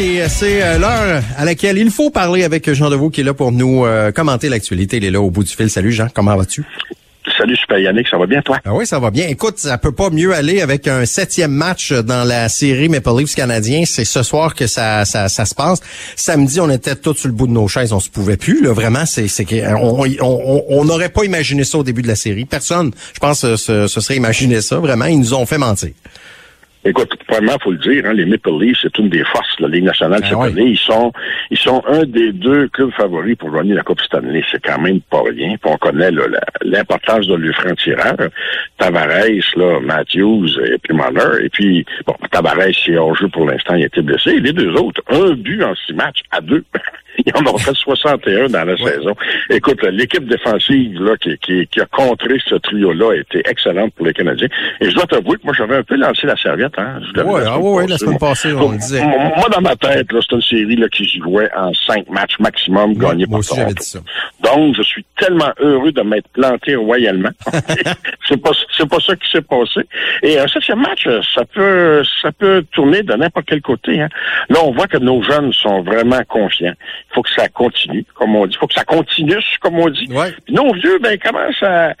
Et c'est euh, l'heure à laquelle il faut parler avec Jean Deveau qui est là pour nous euh, commenter l'actualité. Il est là au bout du fil. Salut Jean, comment vas-tu? Salut Super Yannick, ça va bien toi? Ah oui, ça va bien. Écoute, ça peut pas mieux aller avec un septième match dans la série Maple Leafs canadien. C'est ce soir que ça, ça, ça se passe. Samedi, on était tous sur le bout de nos chaises, on se pouvait plus. Là, vraiment, c'est, c'est on n'aurait pas imaginé ça au début de la série. Personne, je pense, se, se serait imaginé ça. Vraiment, ils nous ont fait mentir. Écoute, premièrement, faut le dire, hein, les Maple Leafs, c'est une des forces de la Ligue nationale ben cette année. Ils sont, ils sont un des deux clubs favoris pour gagner la Coupe Stanley. C'est quand même pas rien. Puis on connaît l'importance de leur franc-tireur. Tavares, là, Matthews et puis Marner. Et puis, bon, Tavares, est hors jeu pour l'instant, il a été blessé. Les deux autres, un but en six matchs à deux. Ils en ont fait 61 dans la saison. Écoute, l'équipe défensive là, qui, qui, qui, a contré ce trio-là a été excellente pour les Canadiens. Et je dois t'avouer que moi, j'avais un peu lancé la serviette. Hein. Oui, ah, ouais, la semaine passée, on le disait. Moi, dans ma tête, c'est une série là, qui jouait en cinq matchs maximum gagnés par Toronto. Donc, je suis tellement heureux de m'être planté royalement. c'est pas c'est pas ça qui s'est passé. Et un septième match, ça peut ça peut tourner de n'importe quel côté. Hein. Là, on voit que nos jeunes sont vraiment confiants. Il faut que ça continue, comme on dit. Il faut que ça continue, comme on dit. Ouais. nos vieux, ben, comment ça...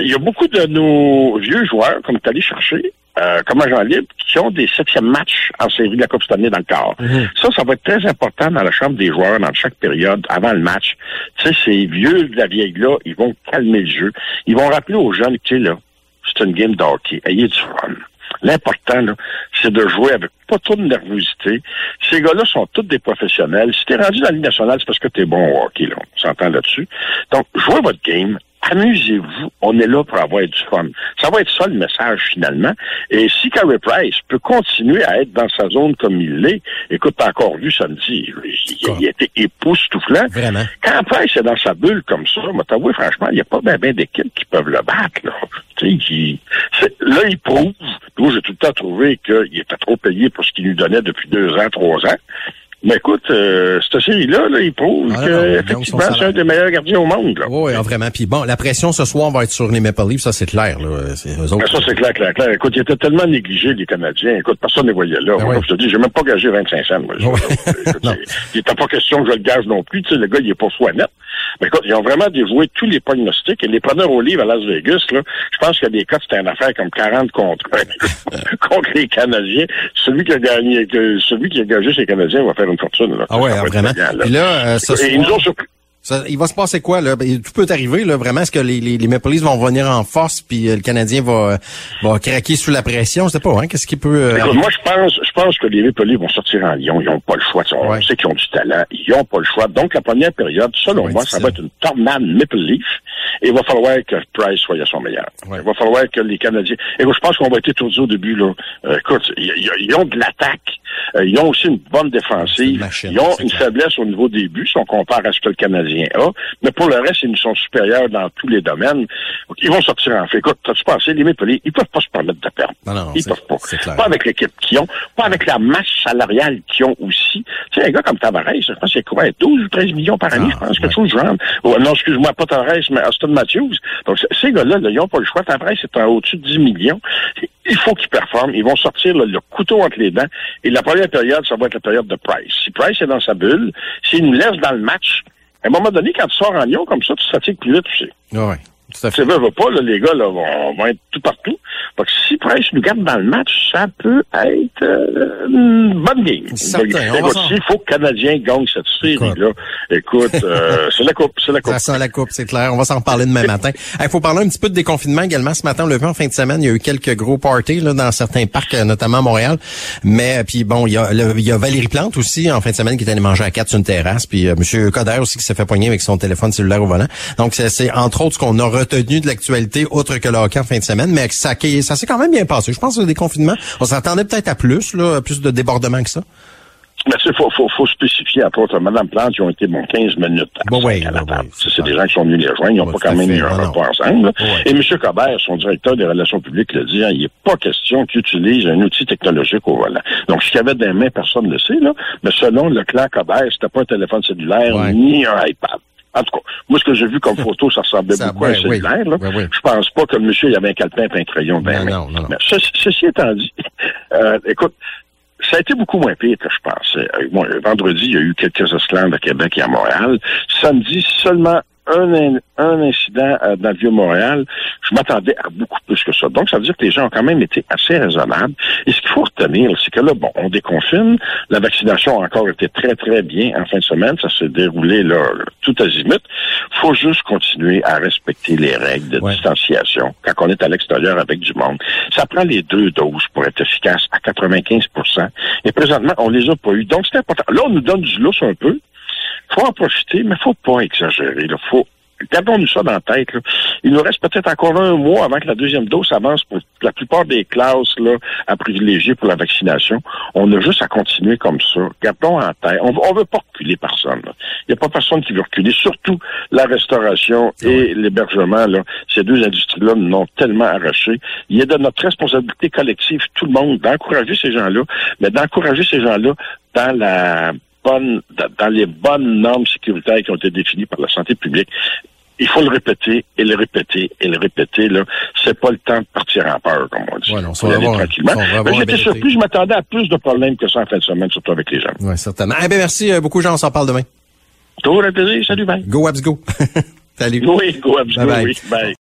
Il y a beaucoup de nos vieux joueurs, comme tu allé chercher, euh, comme agent libre, qui ont des septièmes matchs en série de la Coupe cette année dans le corps. Mhm. Ça, ça va être très important dans la chambre des joueurs, dans chaque période, avant le match. Tu sais, ces vieux de la vieille-là, ils vont calmer le jeu. Ils vont rappeler aux jeunes, tu sais, là, c'est une game de hockey. Ayez du fun. L'important, c'est de jouer avec pas trop de nervosité. Ces gars-là sont tous des professionnels. Si t'es rendu dans la Ligue nationale, c'est parce que t'es bon au hockey, là. On s'entend là-dessus. Donc, jouez votre game. Amusez-vous. On est là pour avoir du fun. Ça va être ça le message finalement. Et si Carey Price peut continuer à être dans sa zone comme il l'est, écoute, t'as encore vu samedi, il, il était époustouflant. Vraiment. Quand Price est dans sa bulle comme ça, moi t'avoue, franchement, il n'y a pas bien ben d'équipes qui peuvent le battre. Là, qui, là il prouve. Moi, j'ai tout le temps trouvé qu'il était trop payé pour ce qu'il nous donnait depuis deux ans, trois ans. Mais écoute, euh, cette série-là, là, il prouve Ah, que c'est un des meilleurs gardiens au monde. Là. Oui, vraiment. Puis bon, la pression ce soir va être sur les Maple Leafs, ça c'est clair. Là. C'est eux autres. ça, c'est clair, clair, clair. Écoute, ils étaient tellement négligés, les Canadiens. Écoute, personne ne les voyait là. Ben Moi, ouais. comme je te dis, j'ai même pas gagé 25 cents. Moi, Ouais. Écoute, il n'était pas question que je le gage non plus. Tu sais, le gars, il est pas soi net. Mais écoute, ils ont vraiment dévoué tous les prognostics. Et les preneurs au livre à Las Vegas, là, je pense a des cas, c'était une affaire comme 40 contre, contre les Canadiens. Celui qui a gagné, que, celui qui a gagé ces Canadiens va faire une fortune. Là. Ah ouais, vraiment. là. Puis là, euh, ce Et ils nous ont surpris. Ça- il va se passer quoi là? Ben, Tout peut arriver là. Vraiment, est-ce que les, les, les Maple Leafs vont venir en force puis euh, le Canadien va va craquer sous la pression? Je sais pas. Hein, Qu'est-ce qui peut euh, Écoute, moi, je pense, je pense que les Maple Leafs vont sortir en Lyon. Ils n'ont pas le choix. On Ouais. sait qu'ils ont du talent. Ils n'ont pas le choix. Donc, la première période, selon Ouais, moi, ça va être une tornade Maple Leaf. Et il va falloir que Price soit à son meilleur. Ouais. Il va falloir que les Canadiens... Écoute, je pense qu'on va être étourdis au début. Là. Euh, écoute, ils ont de l'attaque. Euh, ils ont aussi une bonne défensive. machine, ils ont une faiblesse au niveau des buts si on compare à ce que le Canadien a. Mais pour le reste, ils nous sont supérieurs dans tous les domaines. Donc, ils vont sortir en fait. Écoute, t'as-tu pensé, les Maple Leafs, ils peuvent pas se permettre de perdre. Non, non, ils peuvent pas. clair. Pas avec l'équipe qu'ils ont, pas avec la masse salariale qu'ils ont aussi. Tu sais, un gars comme Tavares, je pense c'est quoi, 12 ou 13 millions par année, Ah, je pense, quelque ouais. chose genre. Oh, non, excuse-moi, pas Tavares, mais Austin Matthews. Donc, ces gars-là, là, ils n'ont pas le choix. Tavares, c'est en au-dessus de 10 millions. Il faut qu'ils performent. Ils vont sortir le couteau entre les dents. Et la première période, ça va être la période de Price. Si Price est dans sa bulle, s'il nous laisse dans le match, à un moment donné, quand tu sors en Lyon comme ça, tu fatigues plus vite, tu sais. Ouais, tout à fait. pas, là, les gars là, vont, vont être tout partout. Donc, si Price nous garde dans le match, ça peut être euh, une bonne game. S'il faut que le Canadien gagne cette série-là, écoute, euh, c'est la coupe, c'est la coupe. Ça sent la coupe, c'est clair. On va s'en reparler demain matin. Il faut parler un petit peu de déconfinement également. Ce matin, on l'a vu en fin de semaine, il y a eu quelques gros parties là, dans certains parcs, euh, notamment à Montréal. Mais euh, puis bon, il y, a, le- il y a Valérie Plante aussi en fin de semaine qui est allée manger à quatre sur une terrasse. Puis euh, Monsieur Coder aussi qui s'est fait poigner avec son téléphone cellulaire au volant. Donc c'est- c'est entre autres ce qu'on a retenu de l'actualité, autre que le hockey en fin de semaine. Mais ça, ça s'est quand même bien passé. Je pense que le déconfinement, on s'attendait peut-être à plus, là, plus de débordements que ça. Mais tu sais, faut, faut, faut spécifier, entre autres, Mme Plante, ils ont été, bon, 15 minutes à, Bon, oui, oui, table. oui, c'est des gens qui sont venus les rejoindre. Ils n'ont pas quand même eu un repas ensemble. Oui. Et M. Cobert, son directeur des relations publiques, l'a dit, hein, il n'est pas question qu'il utilise un outil technologique au volant. Donc, ce qu'il y avait dans les mains, personne ne le sait, là. Mais selon le clan Cobert, c'était pas un téléphone cellulaire ni un iPad. En tout cas, moi, ce que j'ai vu comme photo, ça ressemblait Ça, beaucoup à un oui. cellulaire. Là. Ouais, oui. Je pense pas que le monsieur, il avait un calepin et un crayon les Non, non, non. Mais ceci, ceci étant dit, euh, écoute, ça a été beaucoup moins pire que je pensais. Euh, vendredi, il y a eu quelques esclaves à Québec et à Montréal. Samedi, seulement un, un incident euh, dans le Vieux-Montréal, je m'attendais à beaucoup plus que ça. Donc, ça veut dire que les gens ont quand même été assez raisonnables. Et ce qu'il faut retenir, c'est que là, bon, on déconfine. La vaccination a encore été très, très bien en fin de semaine. Ça s'est déroulé là, tout azimut. faut juste continuer à respecter les règles de distanciation quand on est à l'extérieur avec du monde. Ça prend les deux doses pour être efficace à 95% Et présentement, on les a pas eu. Donc, c'est important. Là, on nous donne du lousse un peu faut en profiter, mais faut pas exagérer. Là. Faut Gardons-nous ça dans la tête. Il nous reste peut-être encore un mois avant que la deuxième dose avance pour la plupart des classes là, à privilégier pour la vaccination. On a juste à continuer comme ça. Gardons en tête. On ne veut pas reculer personne. Il n'y a pas personne qui veut reculer. Surtout la restauration et l'hébergement. Ces deux industries-là nous ont tellement arraché. Il est de notre responsabilité collective, tout le monde, d'encourager ces gens-là, mais d'encourager ces gens-là dans la dans les bonnes normes sécuritaires qui ont été définies par la santé publique. Il faut le répéter et le répéter et le répéter. Là, c'est pas le temps de partir en peur, comme on dit. Ouais, non, tranquillement. J'étais surpris, je m'attendais à plus de problèmes que ça en fin de semaine, surtout avec les gens. Oui, certainement. Eh bien, merci euh, beaucoup, Jean. On s'en parle demain. Toujours un plaisir. Salut, bye. Go Abs Go. Salut. Oui, go Abs Go. Oui, bye.